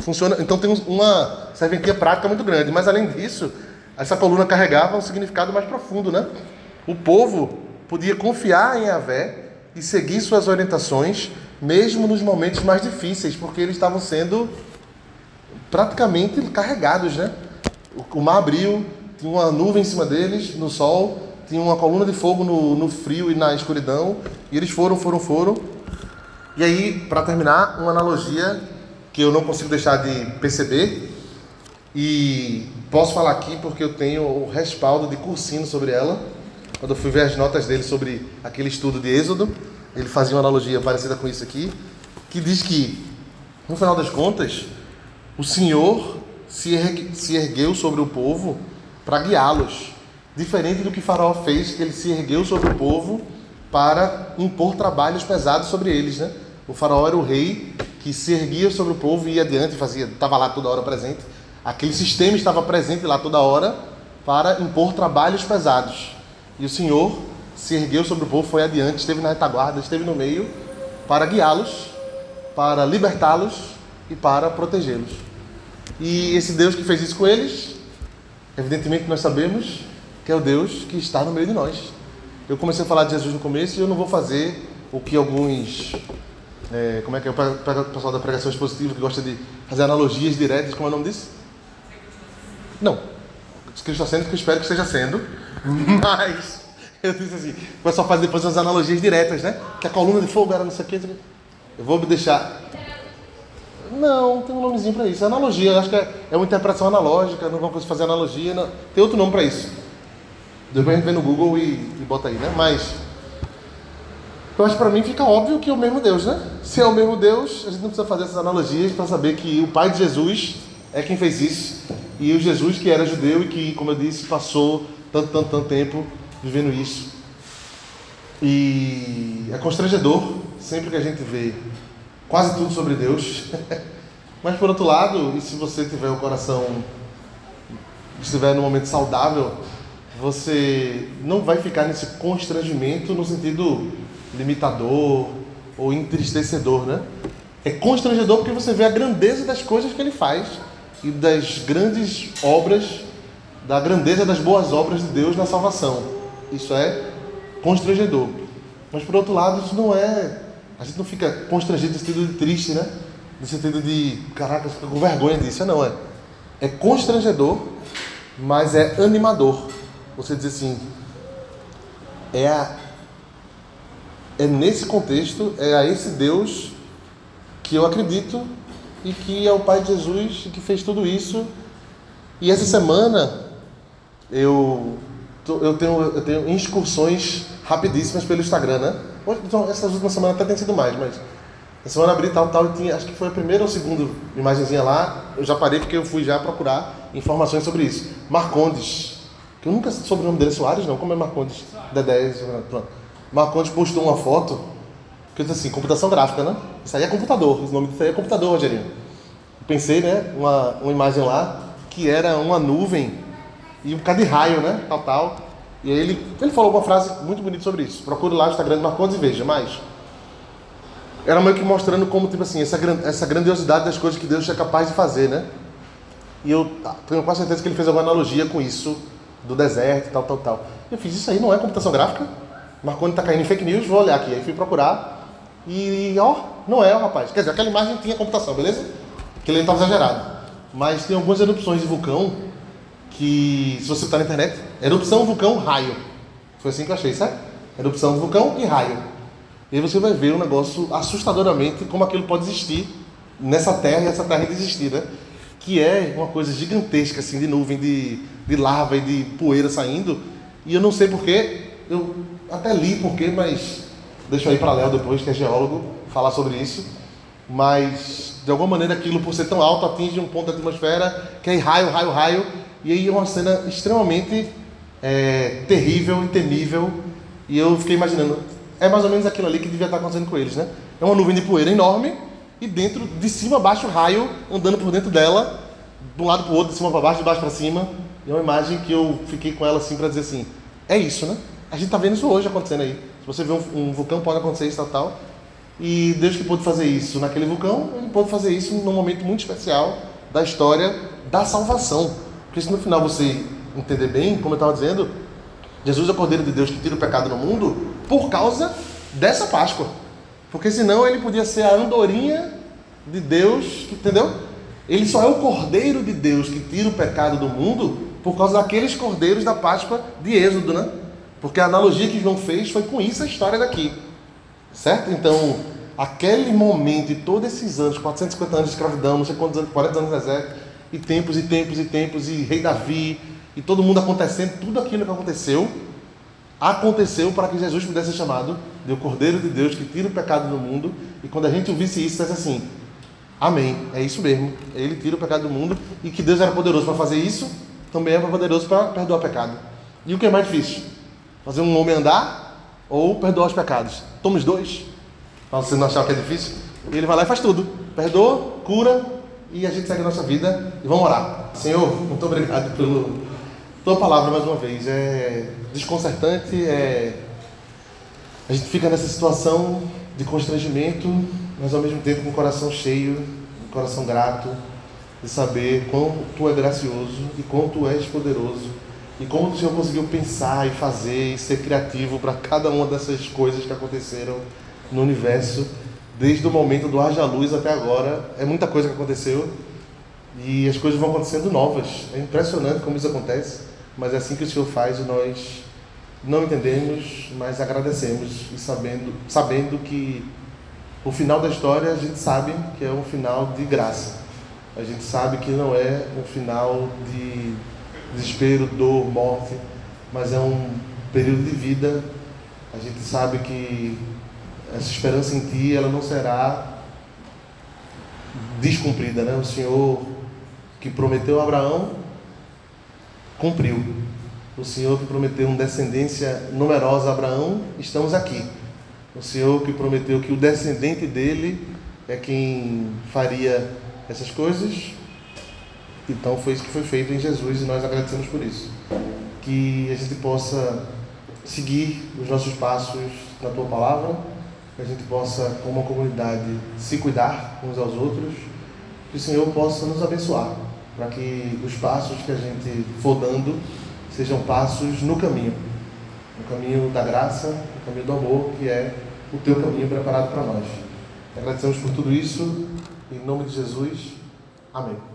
funciona. Então tem uma serventia prática muito grande, mas além disso essa coluna carregava um significado mais profundo, né? O povo podia confiar em Avé e seguir suas orientações, mesmo nos momentos mais difíceis, porque eles estavam sendo praticamente carregados, né? O mar abriu, tinha uma nuvem em cima deles, no sol, tinha uma coluna de fogo no, no frio e na escuridão, e eles foram, foram, foram. E aí, para terminar, uma analogia que eu não consigo deixar de perceber E posso falar aqui porque eu tenho o respaldo de cursinho sobre ela. Quando eu fui ver as notas dele sobre aquele estudo de Êxodo, ele fazia uma analogia parecida com isso aqui, que diz que, no final das contas, o Senhor se, ergue, se ergueu sobre o povo para guiá-los. Diferente do que Faraó fez, que ele se ergueu sobre o povo para impor trabalhos pesados sobre eles. Né? O Faraó era o rei que se erguia sobre o povo e ia adiante, fazia, estava lá toda hora presente. Aquele sistema estava presente lá toda hora para impor trabalhos pesados. E o Senhor se ergueu sobre o povo, foi adiante, esteve na retaguarda, esteve no meio para guiá-los, para libertá-los e para protegê-los. E esse Deus que fez isso com eles, evidentemente nós sabemos que é o Deus que está no meio de nós. Eu comecei a falar de Jesus no começo e eu não vou fazer o que alguns. É, como é que é? O pessoal da pregação expositiva que gosta de fazer analogias diretas, como é o nome disso? Não. Cristo está sendo, que eu espero que esteja sendo. Mas eu disse assim, o pessoal faz depois umas analogias diretas, né? Que a coluna de fogo era não sei o quê. Eu vou deixar. Não, tem um nomezinho para isso. É analogia, acho que é, é uma interpretação analógica, não vamos fazer analogia. Não. Tem outro nome para isso. Depois a gente vê no Google e, e bota aí, né? Mas eu acho que para mim fica óbvio que é o mesmo Deus, né? Se é o mesmo Deus, a gente não precisa fazer essas analogias para saber que o Pai de Jesus é quem fez isso. E o Jesus que era judeu e que, como eu disse, passou tanto, tanto, tanto tempo vivendo isso. E é constrangedor sempre que a gente vê quase tudo sobre Deus. Mas por outro lado, e se você tiver o coração estiver no momento saudável, você não vai ficar nesse constrangimento no sentido limitador ou entristecedor, né? É constrangedor porque você vê a grandeza das coisas que ele faz e das grandes obras, da grandeza das boas obras de Deus na salvação. Isso é constrangedor. Mas por outro lado, isso não é. A gente não fica constrangido no sentido de triste, né? No sentido de, caraca, fica com vergonha disso. Não é. É constrangedor, mas é animador. Você diz assim, é a, é nesse contexto, é a esse Deus que eu acredito e que é o Pai de Jesus que fez tudo isso. E essa semana eu, eu, tenho, eu tenho excursões rapidíssimas pelo Instagram, né? Então, essas últimas semanas até tem sido mais, mas a semana abri tal, tal, e tinha, acho que foi a primeira ou segunda imagenzinha lá, eu já parei porque eu fui já procurar informações sobre isso. Marcondes, que eu nunca soube o nome dele, Soares não, como é Marcondes? Dedé, pronto. Marcondes postou uma foto, que eu disse assim, computação gráfica, né? Isso aí é computador, o nome disso aí é computador, Rogerinho. Eu pensei, né, uma, uma imagem lá, que era uma nuvem e um bocado de raio, né, tal, tal. E aí ele, ele falou uma frase muito bonita sobre isso. Procure lá no Instagram de Marcondes e veja, mas era meio que mostrando como, tipo assim, essa, essa grandiosidade das coisas que Deus é capaz de fazer, né? E eu tenho quase certeza que ele fez alguma analogia com isso, do deserto, tal, tal, tal. Eu fiz isso aí, não é computação gráfica? Marconi está caindo em fake news, vou olhar aqui. Aí fui procurar e, ó, não é, rapaz. Quer dizer, aquela imagem tinha computação, beleza? Aquele ali estava exagerado. Mas tem algumas erupções de vulcão que, se você está na internet, erupção, vulcão, raio. Foi assim que eu achei, certo? Erupção, vulcão e raio. E aí você vai ver um negócio assustadoramente como aquilo pode existir nessa terra e essa terra ainda existir, né? Que é uma coisa gigantesca, assim, de nuvem, de, de lava e de poeira saindo. E eu não sei porquê, eu até li porquê, mas deixo aí para Léo depois, que é geólogo, falar sobre isso. Mas, de alguma maneira, aquilo, por ser tão alto, atinge um ponto da atmosfera, que é raio, raio, raio, e aí é uma cena extremamente é, terrível e temível. E eu fiquei imaginando, é mais ou menos aquilo ali que devia estar acontecendo com eles, né? É uma nuvem de poeira enorme e dentro, de cima a baixo, raio andando por dentro dela, de um lado para o outro, de cima para baixo, de baixo para cima. E é uma imagem que eu fiquei com ela assim para dizer assim: é isso, né? A gente está vendo isso hoje acontecendo aí. Se você vê um, um, vulcão, pode acontecer isso, tal, tal. E Deus que pôde fazer isso naquele vulcão, ele pôde fazer isso num momento muito especial da história da salvação. Porque se no final você entender bem, como eu estava dizendo, Jesus é o Cordeiro de Deus que tira o pecado no mundo por causa dessa Páscoa. Porque senão ele podia ser a andorinha de Deus, entendeu? Ele só é o Cordeiro de Deus que tira o pecado do mundo por causa daqueles cordeiros da Páscoa de Êxodo, né? Porque a analogia que João fez foi com isso a história daqui. Certo? Então, aquele momento e todos esses anos, 450 anos de escravidão, não sei quantos anos, 40 anos no deserto, e tempos e tempos e tempos, e rei Davi, e todo mundo acontecendo, tudo aquilo que aconteceu, aconteceu para que Jesus pudesse ser chamado de o Cordeiro de Deus que tira o pecado do mundo. E quando a gente ouvisse isso, dissesse assim: Amém, é isso mesmo. Ele tira o pecado do mundo e que Deus era poderoso para fazer isso, também é poderoso para perdoar o pecado. E o que é mais difícil? Fazer um homem andar ou perdoar os pecados? Toma os dois. Para você não achar que é difícil. Ele vai lá e faz tudo. Perdoa, cura e a gente segue a nossa vida e vamos orar. Senhor, muito obrigado pelo tua palavra mais uma vez. É desconcertante, é a gente fica nessa situação de constrangimento, mas ao mesmo tempo com o coração cheio, com o coração grato, de saber quão tu é gracioso e quão tu és poderoso e como o Senhor conseguiu pensar e fazer e ser criativo para cada uma dessas coisas que aconteceram no universo, desde o momento do haja luz até agora. É muita coisa que aconteceu e as coisas vão acontecendo novas. É impressionante como isso acontece, mas é assim que o Senhor faz e nós não entendemos, mas agradecemos e sabendo, sabendo que o final da história a gente sabe que é um final de graça. A gente sabe que não é um final de desespero, dor, morte, mas é um período de vida. A gente sabe que essa esperança em Ti ela não será descumprida, né? O Senhor que prometeu a Abraão cumpriu. O Senhor que prometeu uma descendência numerosa a Abraão, estamos aqui. O Senhor que prometeu que o descendente dele é quem faria essas coisas. Então foi isso que foi feito em Jesus e nós agradecemos por isso. Que a gente possa seguir os nossos passos na tua palavra, que a gente possa, como comunidade, se cuidar uns aos outros, que o Senhor possa nos abençoar, para que os passos que a gente for dando sejam passos no caminho, no caminho da graça, no caminho do amor, que é o teu caminho preparado para nós. Agradecemos por tudo isso, em nome de Jesus. Amém.